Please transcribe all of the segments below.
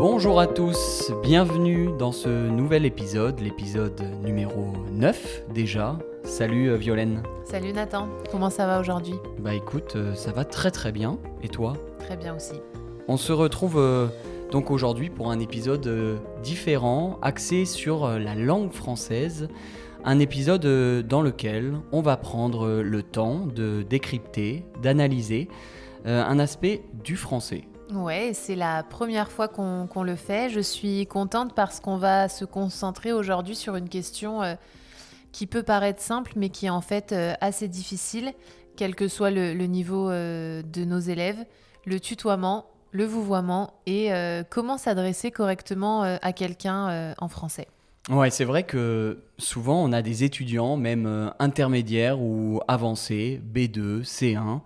Bonjour à tous, bienvenue dans ce nouvel épisode, l'épisode numéro 9 déjà. Salut euh, Violaine. Salut Nathan, comment ça va aujourd'hui? Bah écoute, euh, ça va très très bien. Et toi? Très bien aussi. On se retrouve euh, donc aujourd'hui pour un épisode euh, différent, axé sur euh, la langue française. Un épisode dans lequel on va prendre le temps de décrypter, d'analyser un aspect du français. Ouais, c'est la première fois qu'on le fait. Je suis contente parce qu'on va se concentrer aujourd'hui sur une question euh, qui peut paraître simple, mais qui est en fait euh, assez difficile, quel que soit le, niveau euh, de nos élèves. Le tutoiement, le vouvoiement et comment s'adresser correctement à quelqu'un en français. Ouais, c'est vrai que souvent on a des étudiants, même intermédiaires ou avancés, B2, C1,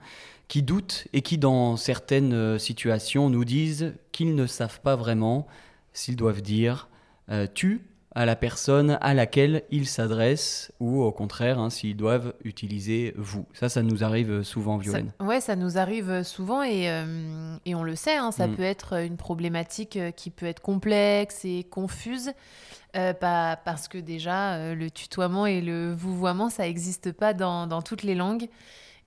qui doutent et qui dans certaines euh, situations nous disent qu'ils ne savent pas vraiment s'ils doivent dire euh, tu à la personne à laquelle ils s'adressent ou au contraire hein, s'ils doivent utiliser vous. Ça, ça nous arrive souvent, Violaine. Ça, ouais, ça nous arrive souvent et, euh, et on le sait, hein, ça Mm. peut être une problématique qui peut être complexe et confuse. euh, parce que déjà, le tutoiement et le vouvoiement, ça n'existe pas dans, dans toutes les langues.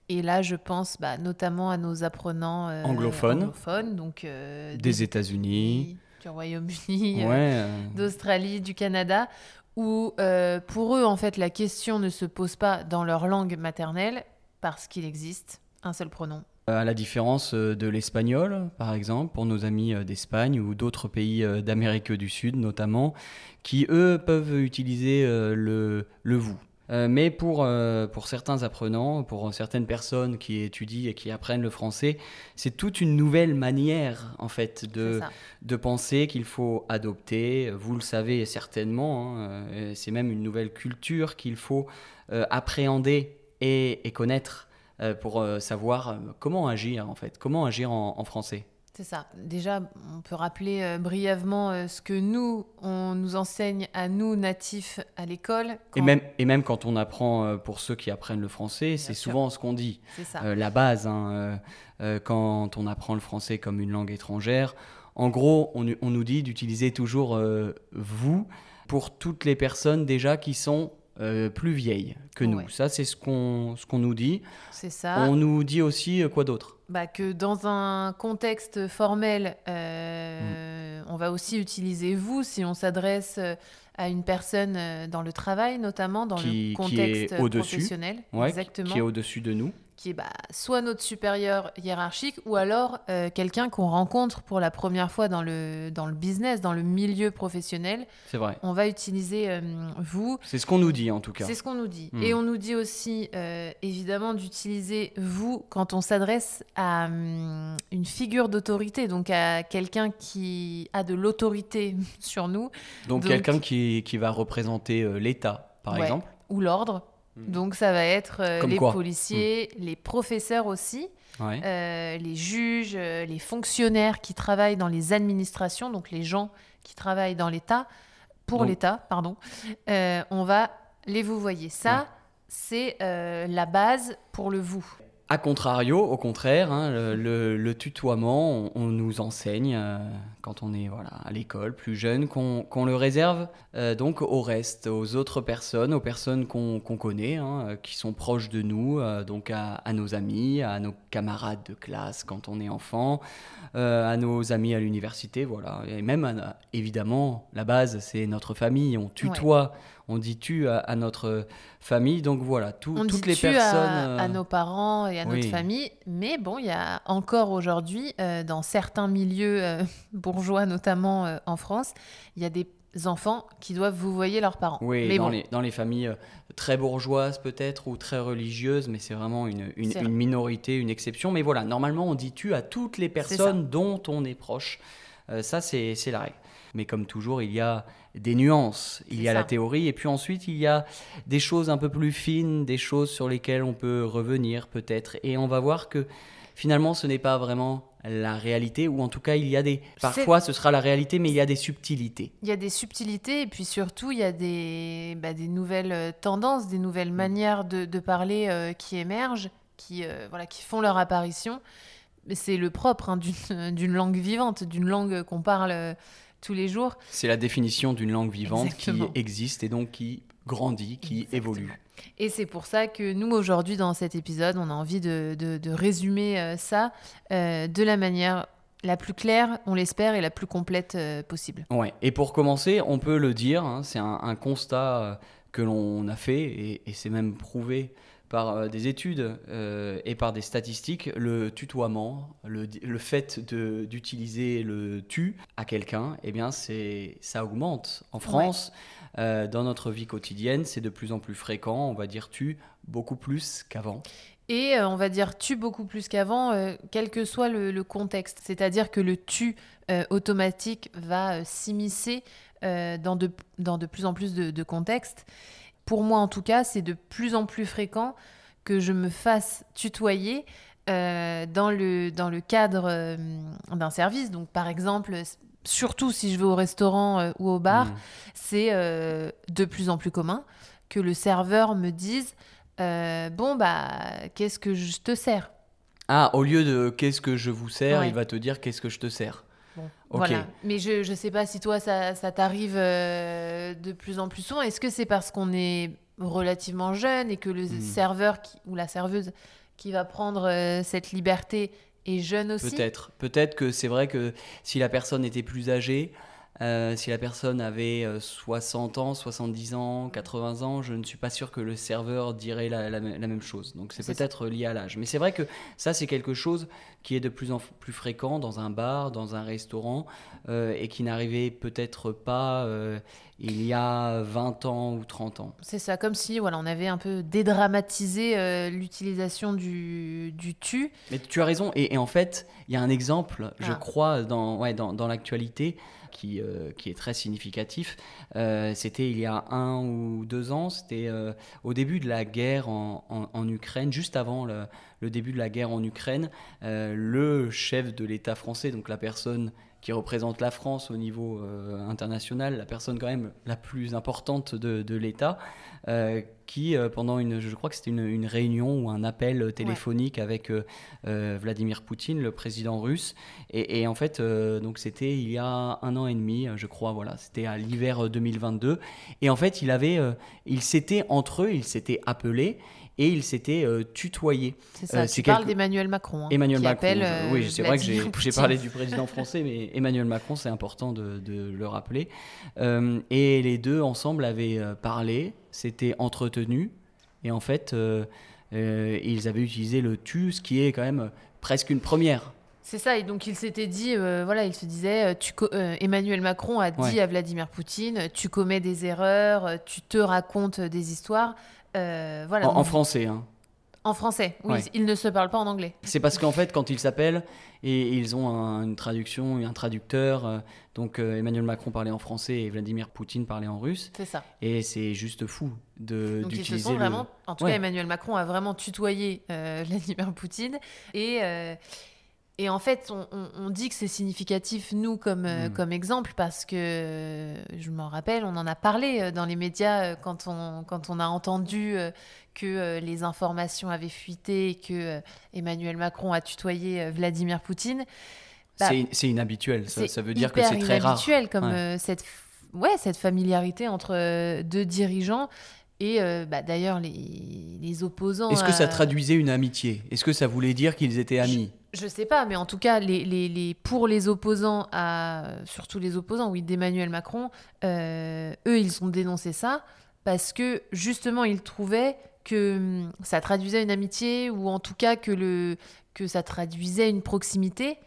Et là, je pense bah, notamment à nos apprenants euh, Anglophones. anglophones, donc euh, Des États-Unis. du Royaume-Uni, Ouais. euh, d'Australie, du Canada, où pour eux, en fait, la question ne se pose pas dans leur langue maternelle, parce qu'il existe un seul pronom. À la différence de l'espagnol, par exemple, pour nos amis d'Espagne ou d'autres pays d'Amérique du Sud notamment, qui eux peuvent utiliser le, le vous. Euh, mais pour, euh, pour certains apprenants, pour certaines personnes qui étudient et qui apprennent le français, c'est toute une nouvelle manière en fait de, de penser qu'il faut adopter. Vous le savez certainement, hein, euh, c'est même une nouvelle culture qu'il faut euh, appréhender et, et connaître pour savoir comment agir en fait, comment agir en, en français. C'est ça. Déjà, on peut rappeler euh, brièvement euh, ce que nous, on nous enseigne à nous, natifs, à l'école. Et même, et même quand on apprend, euh, pour ceux qui apprennent le français, c'est souvent ce qu'on dit. C'est ça. La base, hein, quand on apprend le français comme une langue étrangère, en gros, on, on nous dit d'utiliser toujours vous pour toutes les personnes déjà qui sont euh, plus vieilles que nous. Ouais. Ça, c'est ce qu'on ce qu'on nous dit. C'est ça. On nous dit aussi euh, quoi d'autre? Bah, que dans un contexte formel, Mm. euh, on va aussi utiliser vous si on s'adresse à une personne euh, dans le travail, notamment dans Qui- le qui contexte professionnel. Ouais, exactement. Qui est au-dessus de nous. qui est bah, soit notre supérieur hiérarchique ou alors euh, quelqu'un qu'on rencontre pour la première fois dans le, dans le business, dans le milieu professionnel. C'est vrai. On va utiliser euh, vous. C'est ce qu'on nous dit en tout cas. C'est ce qu'on nous dit. Mm. Et on nous dit aussi, euh, évidemment, d'utiliser vous quand on s'adresse à hum, une figure d'autorité, donc à quelqu'un qui a de l'autorité sur nous, Donc, Donc- quelqu'un qui, qui va représenter euh, l'État, par Ouais. exemple. ou l'ordre. Mm. Donc ça va être euh, les quoi policiers, les professeurs aussi. Ouais. euh, les juges, les fonctionnaires qui travaillent dans les administrations, donc les gens qui travaillent dans l'État, pour l'État, pardon, on va les vous voyez. Ça, Ouais. c'est la base pour le vous. A contrario, au contraire, hein, le, tutoiement, on, nous enseigne euh, quand on est voilà, à l'école, plus jeune, qu'on le réserve euh, donc au reste, aux autres personnes, aux personnes qu'on connaît, hein, euh, qui sont proches de nous, donc à, nos amis, à nos camarades de classe quand on est enfant, à nos amis à l'université, voilà. Et même, évidemment, la base, c'est notre famille, on tutoie. On dit tu à, à notre famille, donc voilà, tout- On toutes dit les tu personnes. à, euh, nos parents et à notre famille, mais bon, il y a encore aujourd'hui, euh, dans certains milieux euh, bourgeois, notamment euh, en France, il y a des enfants qui doivent vous voyer leurs parents. Oui, mais dans, bon, les, dans les familles très bourgeoises peut-être ou très religieuses, mais c'est vraiment une, une- C'est une minorité, une exception. Mais voilà, normalement on dit tu à toutes les personnes dont on est proche. Euh, ça, c'est la règle. Mais comme toujours, il y a des nuances. Il y a la théorie et puis ensuite il y a des choses un peu plus fines, des choses sur lesquelles on peut revenir peut-être. Et on va voir que finalement ce n'est pas vraiment la réalité, ou en tout cas il y a des... Parfois ce sera la réalité, mais il y a des subtilités. Il y a des subtilités et puis surtout il y a des, bah, des nouvelles euh, tendances, des Mm. nouvelles manières de, de parler euh, qui émergent, qui, euh, voilà, qui font leur apparition. c'est le propre hein, d'une langue vivante, d'une langue qu'on parle tous les jours. C'est la définition d'une langue vivante qui existe et donc qui grandit, qui évolue. Et c'est pour ça que nous, aujourd'hui, dans cet épisode, on a envie de, de, résumer euh, ça euh, de la manière la plus claire, on l'espère, et la plus complète possible. Ouais. Et pour commencer, on peut le dire, hein, c'est un, constat que l'on a fait, et, et c'est même prouvé par euh, des études euh, et par des statistiques, le tutoiement, le, le fait d'utiliser le tu à quelqu'un, eh bien ça augmente. En France, euh, dans notre vie quotidienne, c'est de plus en plus fréquent. On va dire tu beaucoup plus qu'avant. Et on va dire tu beaucoup plus qu'avant, quel que soit le, contexte. C'est-à-dire que le tu automatique va s'immiscer dans, de, dans de plus en plus de, de contextes pour moi en tout cas, c'est de plus en plus fréquent que je me fasse tutoyer euh, dans, le, dans le cadre euh, d'un service. Donc par exemple, surtout si je vais au restaurant euh, ou au bar, mmh. c'est de plus en plus commun que le serveur me dise Bon, bah, qu'est-ce que je te sers? Ah, au lieu de qu'est-ce que je vous sers, il va te dire qu'est-ce que je te sers. Voilà. Mais je ne sais pas si toi, ça, ça t'arrive euh, de plus en plus souvent. Est-ce que c'est parce qu'on est relativement jeune et que le hmm. serveur ou la serveuse qui va prendre euh, cette liberté est jeune aussi? Peut-être. Peut-être que c'est vrai que si la personne était plus âgée, euh, si la personne avait 60 ans, 70 ans, 80 ans, je ne suis pas sûr que le serveur dirait la, la, même chose. Donc c'est peut-être lié à l'âge. Mais c'est vrai que ça, c'est quelque chose qui est de plus en plus fréquent dans un bar, dans un restaurant, euh, et qui n'arrivait peut-être pas euh, il y a 20 ans ou 30 ans. C'est ça, comme si voilà, on avait un peu dédramatisé l'utilisation du, du, tu. Mais tu as raison, et, et en fait, il y a un exemple, je ah. crois, dans, ouais, dans, dans l'actualité qui, euh, qui est très significatif. Euh, c'était il y a un ou deux ans, c'était euh, au début de la guerre en, en, Ukraine, juste avant le, le, début de la guerre en Ukraine, le chef de l'État français, donc la personne qui représente la France au niveau international, la personne quand même la plus importante de, de l'État, qui pendant une, je crois que c'était une, une, réunion ou un appel téléphonique avec Vladimir Poutine, le président russe, et, et en fait donc c'était il y a un an et demi, je crois, voilà, c'était à l'hiver 2022. Et en fait, il avait, euh, ils s'étaient entre eux, ils s'étaient appelés et ils s'étaient euh, tutoyés. C'est ça, euh, tu parles d'Emmanuel Macron. Hein, Emmanuel Macron, oui, c'est vrai que j'ai parlé du président français, mais Emmanuel Macron, c'est important de, le rappeler. et les deux ensemble avaient parlé, s'étaient entretenus, et en fait, ils avaient utilisé le tu, ce qui est quand même presque une première. C'est ça, et donc il s'était dit, euh, voilà, il se disait, euh, tu euh, Emmanuel Macron a dit à Vladimir Poutine, tu commets des erreurs, tu te racontes des histoires. Voilà. En, français, hein. En français, oui, ils ne se parlent pas en anglais. C'est parce qu'en fait, quand ils s'appellent, et ils ont une traduction, un traducteur, donc Emmanuel Macron parlait en français et Vladimir Poutine parlait en russe. C'est ça. Et c'est juste fou de Donc ils se sont vraiment, en tout cas Emmanuel Macron a vraiment tutoyé Vladimir Poutine et et en fait, on, dit que c'est significatif, nous, comme, euh, comme exemple, parce que, euh, je m'en rappelle, on en a parlé euh, dans les médias quand on, quand on a entendu que les informations avaient fuité et que Emmanuel Macron a tutoyé Vladimir Poutine. Bah, c'est inhabituel, ça, ça, veut dire que c'est très rare. C'est inhabituel, comme cette, ouais, cette familiarité entre deux dirigeants. Et bah, d'ailleurs, les, les, opposants. Est-ce que ça traduisait une amitié? Est-ce que ça voulait dire qu'ils étaient amis? Je sais pas, mais en tout cas, les, les, pour les opposants, à, surtout les opposants, oui, d'Emmanuel Macron, euh, eux, ils ont dénoncé ça parce que justement, ils trouvaient que hum, ça traduisait une amitié ou en tout cas que, le, que ça traduisait une proximité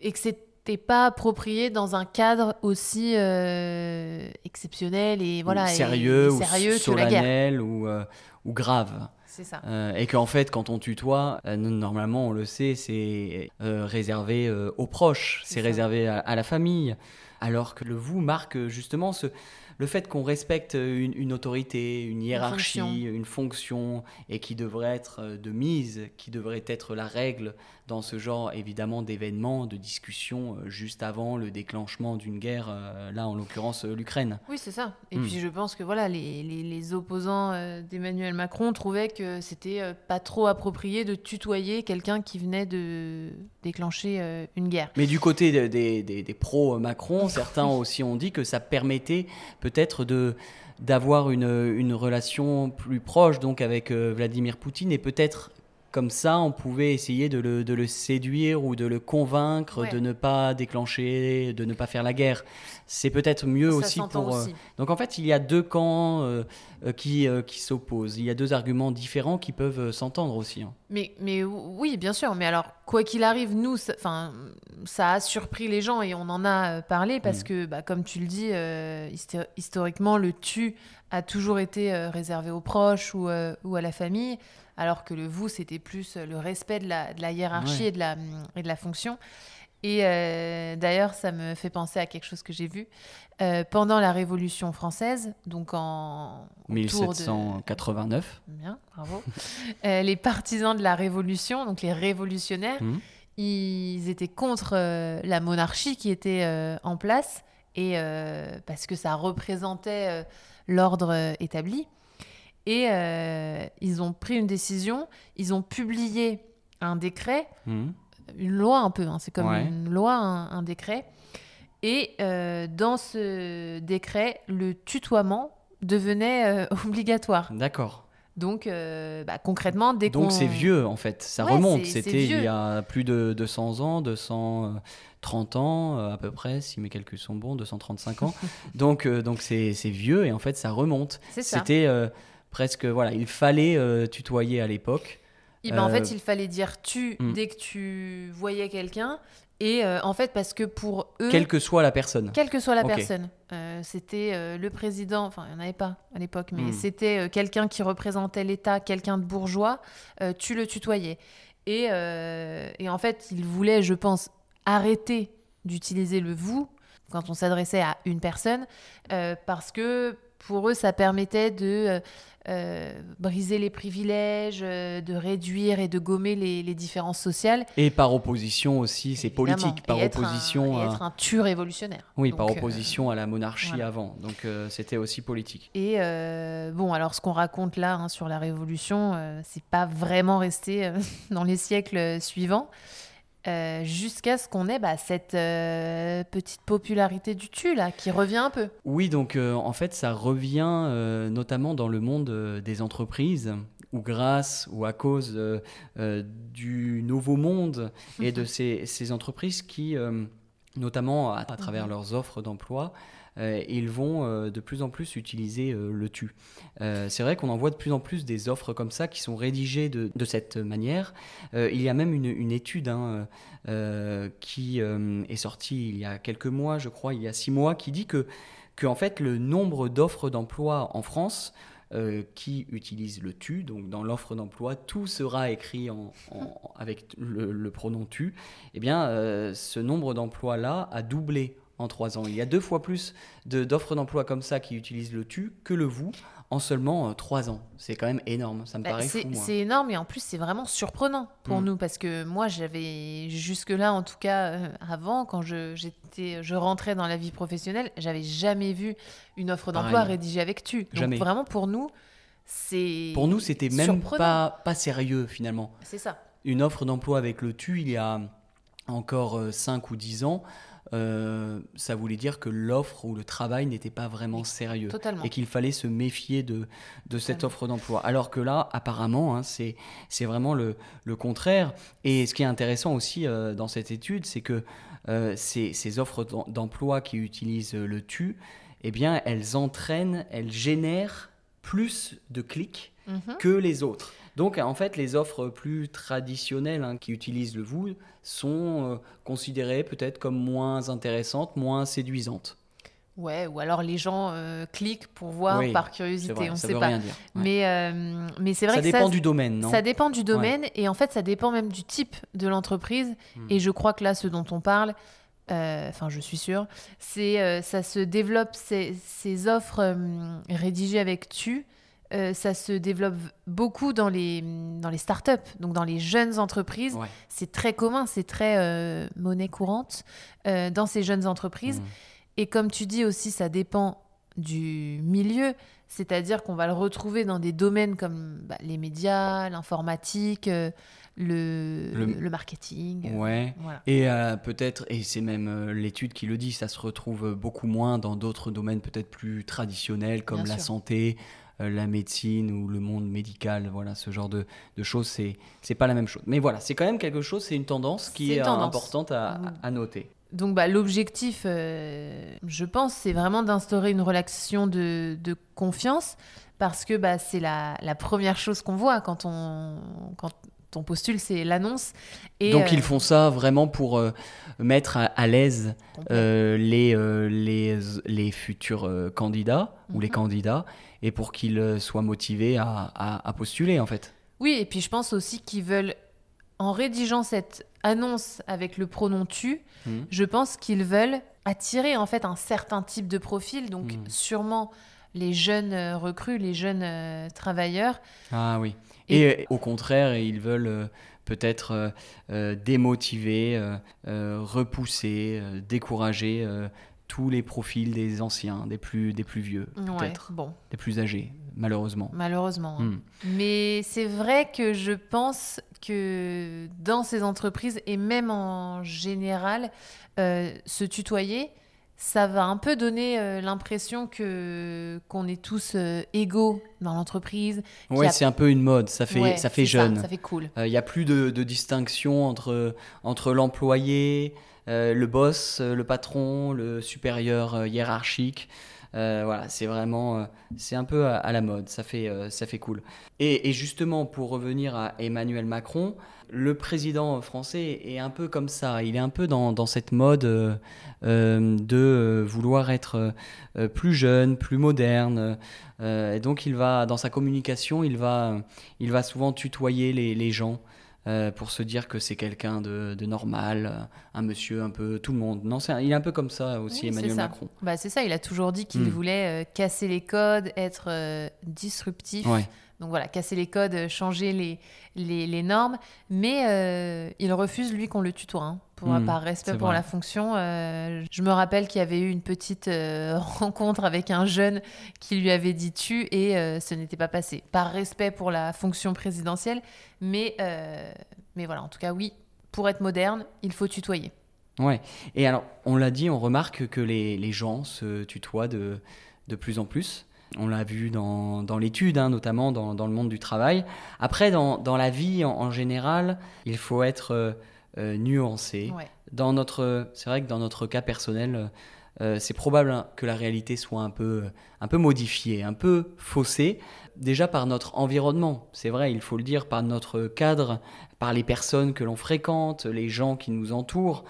et que c'était pas approprié dans un cadre aussi euh, exceptionnel et voilà sérieux, ou solennel ou, euh, ou grave. C'est ça. Euh, et qu'en fait, quand on tutoie, euh, normalement, on le sait, c'est euh, réservé aux proches, c'est réservé à, la famille. Alors que le vous marque justement ce, le fait qu'on respecte une, autorité, une hiérarchie, une fonction. et qui devrait être de mise, qui devrait être la règle dans ce genre évidemment d'événements, de discussions euh, juste avant le déclenchement d'une guerre, euh, là en l'occurrence euh, l'Ukraine. Oui, c'est ça. Et Hmm. puis je pense que voilà, les, les- les opposants d'Emmanuel Macron trouvaient que c'était pas trop approprié de tutoyer quelqu'un qui venait de déclencher une guerre. Mais du côté de- des, des, des pro-Macron, certains aussi ont dit que ça permettait peut-être de d'avoir une, une relation plus proche donc avec Vladimir Poutine et peut-être comme ça on pouvait essayer de le, de le séduire ou de le convaincre Ouais. de ne pas déclencher, de ne pas faire la guerre. C'est peut-être mieux Ça aussi pour... euh, aussi. Donc en fait il y a deux camps euh, euh, qui, euh, qui s'opposent. Il y a deux arguments différents qui peuvent s'entendre aussi. hein. Mais, mais oui, bien sûr. Mais alors, quoi qu'il arrive, nous, ça, ça a surpris les gens et on en a parlé parce Mm. que, bah, comme tu le dis, euh, histo- historiquement, le tu a toujours été réservé aux proches ou, ou à la famille, alors que le vous, c'était plus euh, le respect de la, de la hiérarchie Ouais. et, de la, et de la fonction. Et euh, d'ailleurs, ça me fait penser à quelque chose que j'ai vu euh, pendant la Révolution française, donc en autour de- 1789. Bien, bravo. Euh, les partisans de la Révolution, donc les révolutionnaires, Mhm. ils étaient contre la monarchie qui était en place, et parce que ça représentait l'ordre établi. Et euh, ils ont pris une décision, ils ont publié un décret, Mhm. une loi un peu, hein, c'est comme Ouais. une loi, un, un décret. Et euh, dans ce décret, le tutoiement devenait euh, obligatoire. D'accord. Donc, euh, bah, concrètement, dès. Donc c'est vieux en fait, ça Ouais, remonte. C'était il y a plus de 200 ans, 230 ans à peu près, si mes calculs sont bons, 235 ans. donc euh, donc c'est vieux et en fait ça remonte. C'est ça. C'était euh, presque voilà, il fallait euh, tutoyer à l'époque. Et ben, En euh, fait, il fallait dire tu Hmm. dès que tu voyais quelqu'un. Et euh, en fait, parce que pour eux, Quelle que soit la personne. quelle que soit la personne, euh, c'était euh, le président, enfin, il n'y en avait pas à l'époque, mais Hmm. c'était euh, quelqu'un qui représentait l'État, quelqu'un de bourgeois, euh, tu le tutoyais. Et, euh, et en fait, il voulait, je pense, arrêter d'utiliser le vous quand on s'adressait à une personne, euh, parce que pour eux, ça permettait de euh, euh, briser les privilèges, euh, de réduire et de gommer les, les différences sociales. Et par opposition aussi, c'est politique, par et être un- opposition et à... être un tu révolutionnaire. Oui, Donc, par euh, opposition à la monarchie voilà. avant. Donc euh, c'était aussi politique. Et bon, alors ce qu'on raconte là hein, sur la Révolution, c'est pas vraiment resté dans les siècles suivants, euh, jusqu'à ce qu'on ait bah, cette euh, petite popularité du tu là, qui revient un peu. Oui, donc euh, en fait, ça revient notamment dans le monde des entreprises, où grâce ou à cause du nouveau monde et de ces, ces entreprises qui, notamment à, à travers Mhm. leurs offres d'emploi, euh, ils vont euh, de plus en plus utiliser euh, le tu. C'est vrai qu'on en voit de plus en plus des offres comme ça qui sont rédigées de, cette manière. Il y a même une, étude hein, qui est sortie il y a quelques mois, je crois, il y a six mois, qui dit que, que en fait, le nombre d'offres d'emploi en France qui utilisent le tu, donc dans l'offre d'emploi, tout sera écrit avec le, pronom tu, eh bien, ce nombre d'emplois-là a doublé en trois ans. Il y a deux fois plus de- d'offres d'emploi comme ça qui utilisent le tu que le vous en seulement euh, trois ans. C'est quand même énorme, ça me Bah, paraît c'est fou, moi. c'est énorme et en plus c'est vraiment surprenant pour Mm. nous parce que moi j'avais jusque-là en tout cas euh, avant quand je, j'étais, je rentrais dans la vie professionnelle, j'avais jamais vu une offre d'emploi rédigée avec tu. Donc Jamais. vraiment pour nous c'est Pour nous, c'était même pas, pas sérieux finalement. C'est ça. Une offre d'emploi avec le tu, il y a encore 5 ou 10 ans, euh, ça voulait dire que l'offre ou le travail n'était pas vraiment sérieux. Totalement. Et qu'il fallait se méfier de, de cette offre d'emploi. Alors que là, apparemment, hein, c'est c'est vraiment le, le contraire. Et ce qui est intéressant aussi euh, dans cette étude, c'est que euh, ces, ces offres d'em- d'emploi qui utilisent le tu, eh bien, elles entraînent, elles génèrent plus de clics Mhm. que les autres. Donc en fait, les offres plus traditionnelles hein, qui utilisent le vous sont euh, considérées peut-être comme moins intéressantes, moins séduisantes. Ouais, ou alors les gens euh, cliquent pour voir Oui, par curiosité, vrai, on ça sait pas. rien dire. Ouais. Mais, euh, mais c'est vrai ça que dépend ça, du domaine, non? ça dépend du domaine et en fait ça dépend même du type de l'entreprise. Hmm. Et je crois que là, ce dont on parle, euh, enfin je suis sûre, c'est ça se développe ces, offres rédigées avec tu euh, ça se développe beaucoup dans les, dans les startups, donc dans les jeunes entreprises. Ouais. C'est très commun, c'est très euh, monnaie courante euh, dans ces jeunes entreprises. Mm. Et comme tu dis aussi, ça dépend du milieu. C'est-à-dire qu'on va le retrouver dans des domaines comme bah, les médias, l'informatique, euh, le, Le- le marketing. euh, Ouais. Voilà. Et euh, peut-être, et c'est même l'étude qui le dit, ça se retrouve beaucoup moins dans d'autres domaines peut-être plus traditionnels comme Bien la sûr. santé, la médecine ou le monde médical. Voilà, ce genre de, de choses, c'est c'est pas la même chose. Mais voilà, c'est quand même quelque chose, c'est une tendance qui est euh, tendance. importante à, Mm. à noter. Donc bah, l'objectif, euh, je pense, c'est vraiment d'instaurer une relation de, de confiance parce que bah, c'est la, la première chose qu'on voit quand on, quand on postule, c'est l'annonce. Et, Donc euh, ils font ça vraiment pour euh, mettre à, à l'aise euh, les, euh, les, les futurs euh, candidats ou les Mhm. candidats et pour qu'ils euh, soient motivés à, à- à postuler en fait. Oui, et puis je pense aussi qu'ils veulent, en rédigeant cette annonce avec le pronom tu, Mhm. je pense qu'ils veulent attirer en fait un certain type de profil, donc Mhm. sûrement les jeunes euh, recrues, les jeunes euh, travailleurs. Ah oui. Et- Et, euh, au contraire, ils veulent euh, peut-être euh, démotiver, repousser, décourager tous les profils des anciens, des plus, des plus vieux, Ouais, peut-être, bon, des plus âgés, malheureusement. malheureusement. hein. Hmm. Mais c'est vrai que je pense que dans ces entreprises, et même en général, se tutoyer, ça va un peu donner euh, l'impression que qu'on est tous euh, égaux dans l'entreprise. Ouais, a- c'est un peu une mode, ça fait, Ouais, ça fait jeune. ça fait cool. Il n'y a plus de, de distinction entre, entre l'employé, euh, le boss, euh, le patron, le supérieur euh, hiérarchique. Euh, voilà, c'est vraiment, euh, c'est un peu à, à la mode, ça fait, euh, ça fait cool. Et, et justement, pour revenir à Emmanuel Macron, le président français est un peu comme ça, il est un peu dans, dans cette mode euh, euh, de euh, vouloir être euh, plus jeune, plus moderne. euh, et donc, il va, dans sa communication, il va, il va souvent tutoyer les, les gens. pour se dire que c'est quelqu'un de, de normal, un monsieur un peu tout le monde. Non, c'est un- il est un peu comme ça aussi, Oui, Emmanuel ça. Macron. Bah, c'est ça, il a toujours dit qu'il Hmm. voulait casser les codes, être disruptif. Ouais. Donc voilà, casser les codes, euh, changer les, les, les normes. Mais euh, il refuse, lui, qu'on le tutoie. hein, pour, Hmm, par respect pour vrai. la fonction. Euh, je me rappelle qu'il y avait eu une petite euh, rencontre avec un jeune qui lui avait dit tu et ce n'était pas passé. Par respect pour la fonction présidentielle. Mais, mais voilà, en tout cas, oui, pour être moderne, il faut tutoyer. Ouais. Et alors, on l'a dit, on remarque que les, les gens se tutoient de, de plus en plus. On l'a vu dans, dans l'étude, hein, notamment dans, dans le monde du travail. Après, dans, dans la vie en, en général, il faut être euh, euh, nuancé. Ouais. Dans notre, c'est vrai que dans notre cas personnel, euh, c'est probable que la réalité soit un peu, un peu modifiée, un peu faussée, déjà par notre environnement. C'est vrai, il faut le dire, par notre cadre, par les personnes que l'on fréquente, les gens qui nous entourent.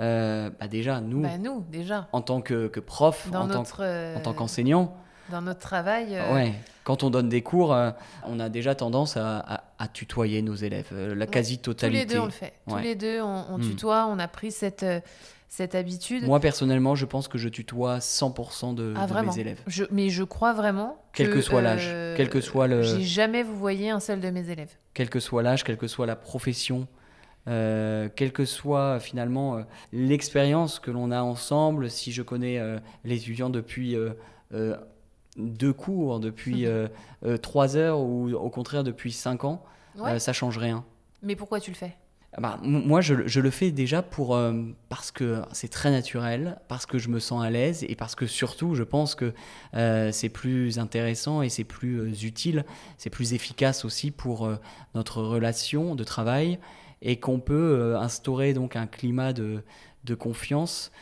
Euh, bah déjà, nous, Bah, nous, déjà. en tant que, que prof, Dans en tant, notre, euh, en tant qu'enseignant, dans notre travail. euh, ouais, quand on donne des cours, euh, on a déjà tendance à, à- à tutoyer nos élèves, euh, la Tous quasi-totalité. les deux, on le fait. Tous les deux, on, on Hmm. tutoie, on a pris cette, euh, cette habitude. Moi, personnellement, je pense que je tutoie 100% de, ah, de mes élèves. Je- Mais je crois vraiment. Quel que soit l'âge, euh, quel que soit le- J'ai jamais vous voyez un seul de mes élèves. quel que soit l'âge, quelle que soit la profession, euh, quelle que soit finalement euh, l'expérience que l'on a ensemble, si je connais euh, les étudiants depuis deux cours, depuis euh, euh, trois heures ou au contraire depuis cinq ans, Ouais. euh, ça change rien. Mais pourquoi tu le fais? Ah bah, moi, je, je le fais déjà pour, euh, parce que c'est très naturel, parce que je me sens à l'aise et parce que surtout, je pense que euh, c'est plus intéressant et c'est plus euh, utile, c'est plus efficace aussi pour notre relation de travail et qu'on peut instaurer donc un climat de, de confiance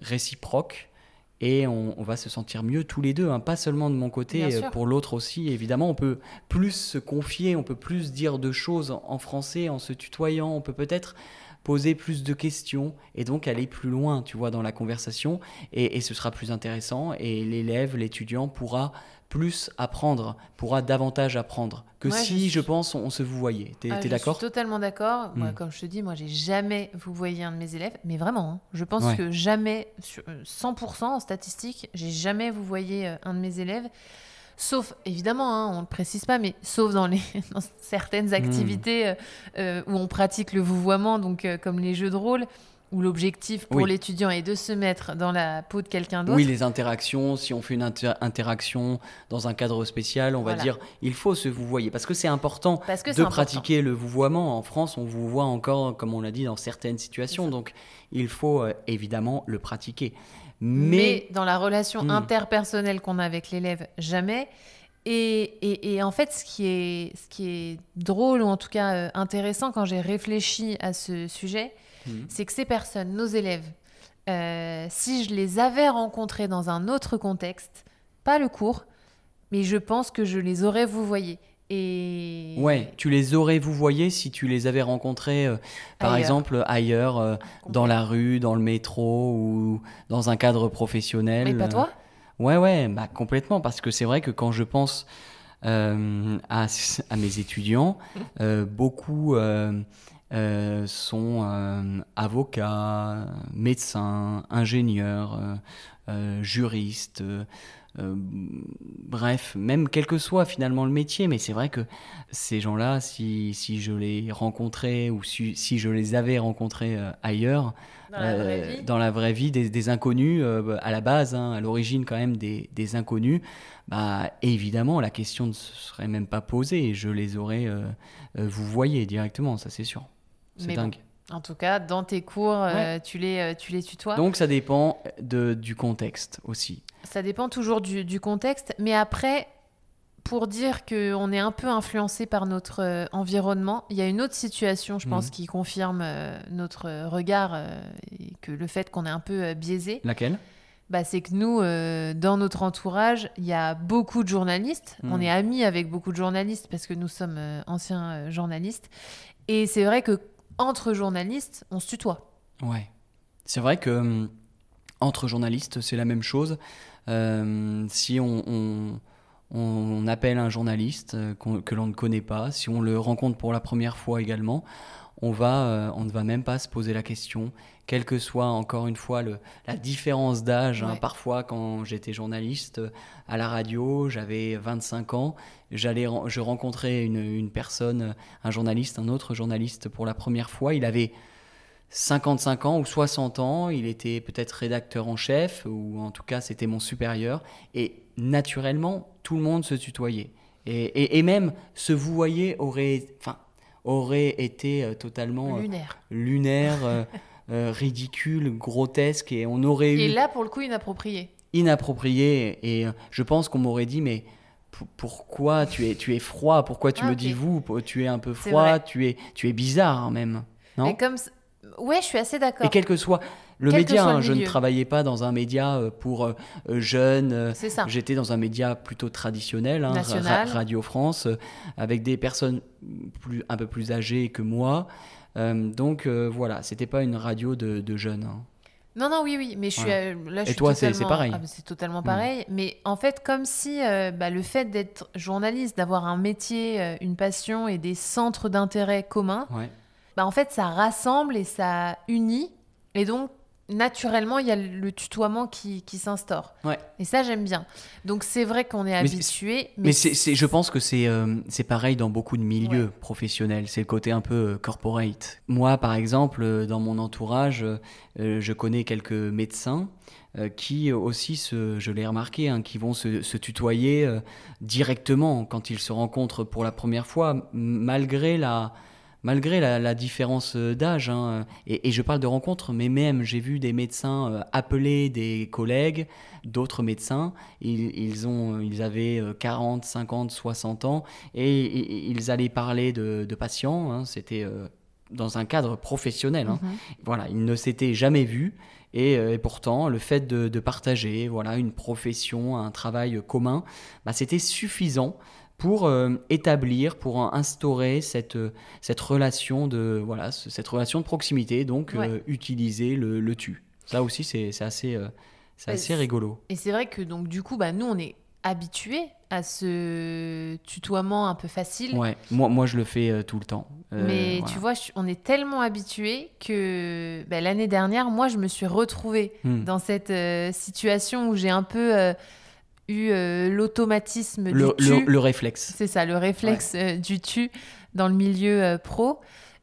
réciproque. Et on, on va se sentir mieux tous les deux, hein, pas seulement de mon côté, euh, pour l'autre aussi. Évidemment, on peut plus se confier, on peut plus dire de choses en, en français en se tutoyant, on peut peut-être poser plus de questions et donc aller plus loin, tu vois, dans la conversation. Et, et ce sera plus intéressant. Et l'élève, l'étudiant pourra plus apprendre, pourra davantage apprendre que Ouais, si, je pense, on se vous voyait. T'es Ah, t'es je d'accord? suis totalement d'accord. Moi, Hmm. comme je te dis, moi, j'ai jamais vous voyez un de mes élèves, mais vraiment, hein, je pense Ouais. que jamais, sur, euh, 100% en statistique, j'ai jamais vous voyez euh, un de mes élèves. Sauf, évidemment, hein, on ne le précise pas, mais sauf dans, les, dans certaines Hmm. activités euh, euh, où on pratique le vouvoiement, donc euh, comme les jeux de rôle, où l'objectif pour Oui. l'étudiant est de se mettre dans la peau de quelqu'un d'autre. Oui, les interactions, si on fait une inter- interaction dans un cadre spécial, on va dire il faut se vouvoyer parce que c'est important Parce que de c'est important. pratiquer le vouvoiement. En France, on vous voit encore, comme on l'a dit, dans certaines situations, donc il faut euh, évidemment le pratiquer. Mais, Mais, dans la relation Hmm. interpersonnelle qu'on a avec l'élève, jamais. Et, et- et en fait, ce qui, est, ce qui est drôle, ou en tout cas euh, intéressant quand j'ai réfléchi à ce sujet, Mhm. c'est que ces personnes, nos élèves, euh, si je les avais rencontrés dans un autre contexte, pas le cours, mais je pense que je les aurais vouvoyés. Et ouais, tu les aurais vouvoyés si tu les avais rencontrés, euh, par Ailleurs. exemple, ailleurs, euh, dans la rue, dans le métro ou dans un cadre professionnel. Mais pas toi? Ouais, ouais, bah, complètement. Parce que c'est vrai que quand je pense euh, à, à mes étudiants, beaucoup euh, sont euh, avocats, médecins, ingénieurs, euh, juristes. bref, même quel que soit finalement le métier, mais c'est vrai que ces gens-là, si, si je les rencontrais ou si, si je les avais rencontrés ailleurs, Dans la vraie vie dans la vraie vie, des, des inconnus, à la base, hein, à l'origine quand même des, des inconnus, bah, évidemment, la question ne se serait même pas posée je les aurais, vous voyez directement, ça c'est sûr. C'est bon. dingue. En tout cas, dans tes cours, euh, tu, les, euh, tu les tutoies. Donc ça dépend de, du contexte aussi. Ça dépend toujours du, du contexte, mais après, pour dire qu'on est un peu influencé par notre euh, environnement, il y a une autre situation, je pense, Mhm. qui confirme euh, notre regard euh, et que le fait qu'on est un peu biaisé, Laquelle? Bah, c'est que nous, dans notre entourage, il y a beaucoup de journalistes. Mhm. On est amis avec beaucoup de journalistes parce que nous sommes anciens journalistes. Et c'est vrai que entre journalistes, on se tutoie. Ouais. C'est vrai que hum, entre journalistes, c'est la même chose. Euh, si on, on, on appelle un journaliste euh, que l'on ne connaît pas, si on le rencontre pour la première fois également, on, va, euh, on ne va même pas se poser la question, quelle que soit encore une fois le, la différence d'âge. hein. Parfois, quand j'étais journaliste euh, à la radio, j'avais 25 ans, j'allais, je rencontrais une, une personne, un journaliste, un autre journaliste pour la première fois. Il avait 55 ans ou 60 ans, il était peut-être rédacteur en chef, ou en tout cas c'était mon supérieur, et naturellement tout le monde se tutoyait. Et, et- et même se vouvoyer aurait, enfin, aurait été euh, totalement euh, Lunaire. lunaire, euh, ridicule, grotesque, et on aurait Et eu là, pour le coup, inapproprié. inapproprié, et je pense qu'on m'aurait dit, mais pourquoi tu es, tu es froid, pourquoi tu Ah, me dis vous, tu es un peu froid, tu es, tu es bizarre hein, même. Non? Comme... Ouais, je suis assez d'accord. et quel que soit le Quel média, le hein, je ne travaillais pas dans un média euh, pour euh, jeunes. C'est ça. J'étais dans un média plutôt traditionnel, hein, Ra-. Radio France, euh, avec des personnes plus, un peu plus âgées que moi. Euh, donc euh, voilà, c'était pas une radio de, de jeunes. hein. Non, non, oui, oui, mais je suis Voilà. là. Je Et suis toi, c'est- pareil. Ah, c'est totalement Mm. pareil. Mais en fait, comme si euh, bah, le fait d'être journaliste, d'avoir un métier, une passion et des centres d'intérêt communs, Ouais. bah, en fait, ça rassemble et ça unit. Et donc, naturellement, il y a le tutoiement qui, qui s'instaure. Ouais. Et ça, j'aime bien. Donc, c'est vrai qu'on est Mais habitué. Mais, c'est, c'est- je pense que c'est, euh, c'est pareil dans beaucoup de milieux Ouais. professionnels. C'est le côté un peu euh, corporate. Moi, par exemple, euh, dans mon entourage, euh, je connais quelques médecins qui aussi, se, je l'ai remarqué, hein, qui vont se, se tutoyer euh, directement quand ils se rencontrent pour la première fois, malgré la, malgré la, la différence euh, d'âge. hein. Et, et je parle de rencontres, mais même j'ai vu des médecins euh, appeler des collègues, d'autres médecins. Ils, ils, ont, ils avaient euh, 40, 50, 60 ans et, et- ils allaient parler de, de patients. hein. C'était euh, dans un cadre professionnel. hein. Mhm. Voilà, ils ne s'étaient jamais vus. Et, euh, et pourtant, le fait de, de partager voilà, une profession, un travail commun, bah, c'était suffisant pour euh, établir, pour instaurer cette, euh, cette, relation de, voilà, ce- cette relation de proximité, donc Ouais. euh, utiliser le, le tu. Ça aussi, c'est assez, euh, c'est assez rigolo. Et c'est vrai que donc du coup, bah, nous, on est habitués à ce tutoiement un peu facile. Ouais, moi, moi, je le fais tout le temps. Mais voilà. tu vois, je- on est tellement habitués que bah, l'année dernière, moi, je me suis retrouvée Hmm. dans cette situation où j'ai un peu euh, eu l'automatisme du le, tu. le, réflexe. C'est ça, le réflexe du tu dans le milieu pro.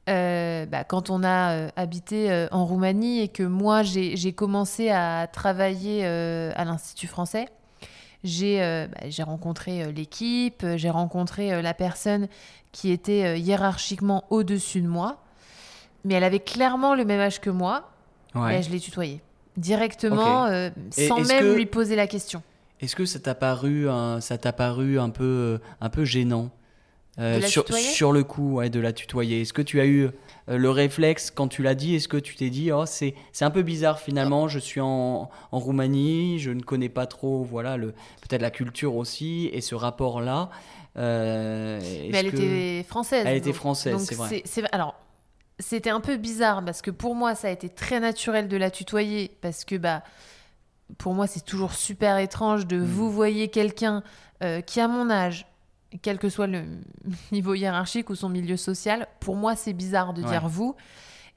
Bah, quand on a habité en Roumanie et que moi j'ai commencé à travailler à l'Institut français, j'ai bah, rencontré l'équipe, j'ai rencontré la personne qui était hiérarchiquement au-dessus de moi, mais elle avait clairement le même âge que moi, et je l'ai tutoyée directement euh, sans même lui poser la question. Est-ce que ça t'a paru, un, ça t'a paru un peu, euh, un peu gênant euh, sur, sur, le coup ouais, de la tutoyer? Est-ce que tu as eu le réflexe quand tu l'as dit Est-ce que tu t'es dit oh, c'est, c'est un peu bizarre finalement Je suis en, en, Roumanie, je ne connais pas trop voilà le peut-être la culture aussi et ce rapport là. Mais elle était française. Elle était française, c'est vrai. alors c'était un peu bizarre parce que pour moi, ça a été très naturel de la tutoyer parce que bah, pour moi, c'est toujours super étrange de mm. vous voyez quelqu'un euh, qui a mon âge, quel que soit le niveau hiérarchique ou son milieu social. Pour moi, c'est bizarre de dire vous.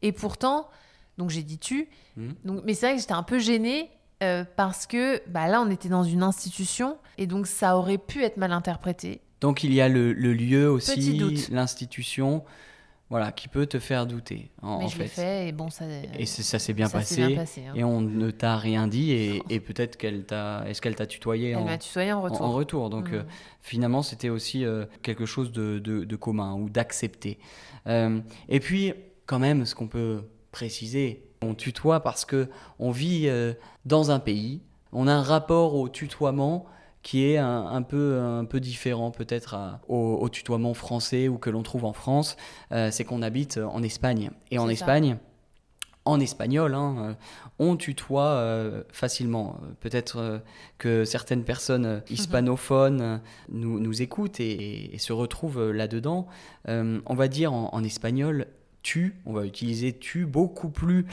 Et pourtant, donc j'ai dit tu. Mm. Donc, mais c'est vrai que j'étais un peu gênée euh, parce que bah, là, on était dans une institution et donc ça aurait pu être mal interprété. Donc il y a le, le lieu aussi, l'institution voilà, qui peut te faire douter. En, Mais je l'ai fait et bon, ça. Et ça s'est bien, passé. Hein. Et on ne t'a rien dit et, et peut-être qu'elle t'a. Est-ce qu'elle t'a tutoyé Elle m'a tutoyé en retour. En, retour. Donc mm. euh, finalement, c'était aussi euh, quelque chose de, de, commun ou d'accepter. Euh, et puis, quand même, ce qu'on peut préciser, on tutoie parce que on vit dans un pays. On a un rapport au tutoiement qui est un, peu, un peu différent peut-être au, tutoiement français ou que l'on trouve en France, euh, c'est qu'on habite en Espagne. Et en Espagne, en espagnol, hein, euh, on tutoie euh, facilement. Peut-être que certaines personnes hispanophones nous, nous, écoutent et, se retrouvent là-dedans. on va dire en espagnol tu, on va utiliser tu beaucoup plus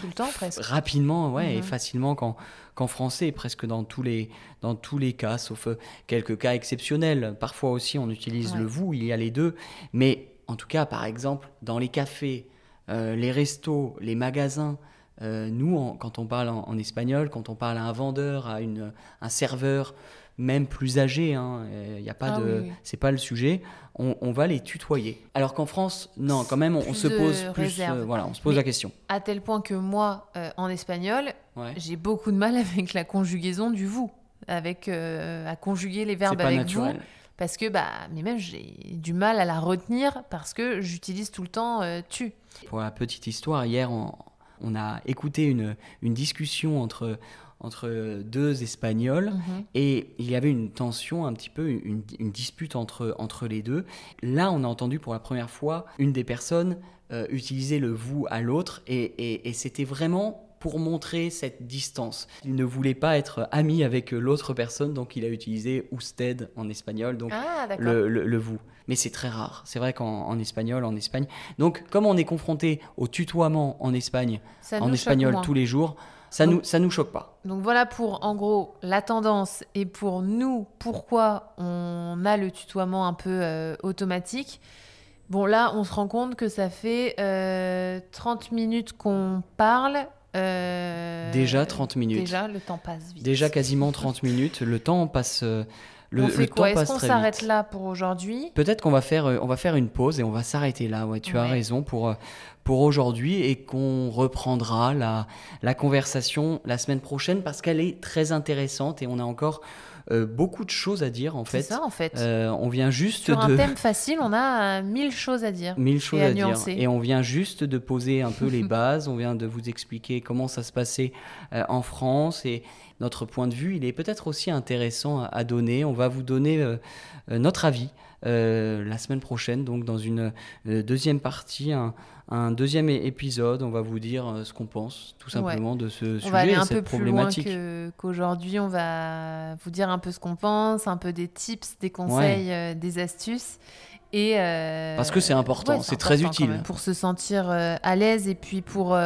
rapidement ouais, et mhm. facilement qu'en français, presque dans tous, les, dans tous les cas, sauf euh, quelques cas exceptionnels. Parfois aussi, on utilise le vous, il y a les deux. Mais en tout cas, par exemple, dans les cafés, euh, les restos, les magasins, euh, nous, quand on parle en, espagnol, quand on parle à un vendeur, à une, un serveur, même plus âgé, hein, il y a pas ah de, c'est pas le sujet. On, va les tutoyer. Alors qu'en France, non, quand même, on, se pose plus, euh, voilà, on se pose la question. À tel point que moi, euh, en espagnol, j'ai beaucoup de mal avec la conjugaison du vous, avec euh, à conjuguer les verbes avec naturel. vous, parce que bah, mais même j'ai du mal à la retenir parce que j'utilise tout le temps tu. Pour la petite histoire, hier, on, on a écouté une, une discussion entre entre deux Espagnols mhm. et il y avait une tension, un petit peu une, dispute entre, entre les deux. Là, on a entendu pour la première fois une des personnes euh, utiliser le vous à l'autre et, et, c'était vraiment pour montrer cette distance. Il ne voulait pas être ami avec l'autre personne, donc il a utilisé usted en espagnol, donc ah, le, le, vous. Mais c'est très rare. C'est vrai qu'en espagnol, en Espagne. Donc, comme on est confronté au tutoiement en Espagne, en espagnol tous les jours, ça ne nous, ça nous choque pas. Donc voilà pour en gros la tendance et pour nous pourquoi on a le tutoiement un peu euh, automatique. Bon là on se rend compte que ça fait 30 euh, minutes qu'on parle. Euh, déjà 30 minutes. Déjà le temps passe vite. Déjà quasiment 30 minutes. Le temps passe le, on fait quoi? Est-ce qu'on s'arrête là pour aujourd'hui? Peut-être qu'on va faire, euh, on va faire une pause et on va s'arrêter là. Ouais, tu as raison pour, euh, pour aujourd'hui et qu'on reprendra la, la conversation la semaine prochaine parce qu'elle est très intéressante et on a encore euh, beaucoup de choses à dire en fait. C'est ça en fait. on vient juste Sur de... un thème facile, on a mille choses à dire. Mille choses et à, dire. Et on vient juste de poser un peu les bases. On vient de vous expliquer comment ça se passait en France et, notre point de vue, il est peut-être aussi intéressant à, donner. On va vous donner euh, euh, notre avis euh, la semaine prochaine, donc dans une deuxième partie, un, deuxième épisode. On va vous dire ce qu'on pense tout simplement de ce sujet, va aller un peu plus loin qu'aujourd'hui. on va vous dire un peu ce qu'on pense, un peu des tips, des conseils, des astuces. Et Parce que c'est important, c'est très utile. Pour se sentir à l'aise et puis pour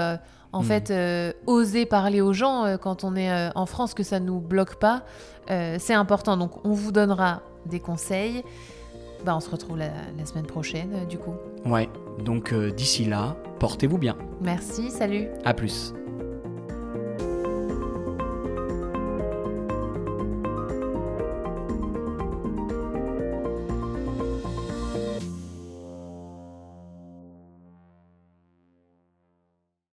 en hmm. fait, euh, oser parler aux gens euh, quand on est euh, en France, que ça ne nous bloque pas, c'est important. Donc, on vous donnera des conseils. Bah, on se retrouve la, la semaine prochaine, du coup. Ouais, donc d'ici là, portez-vous bien. Merci, salut. À plus.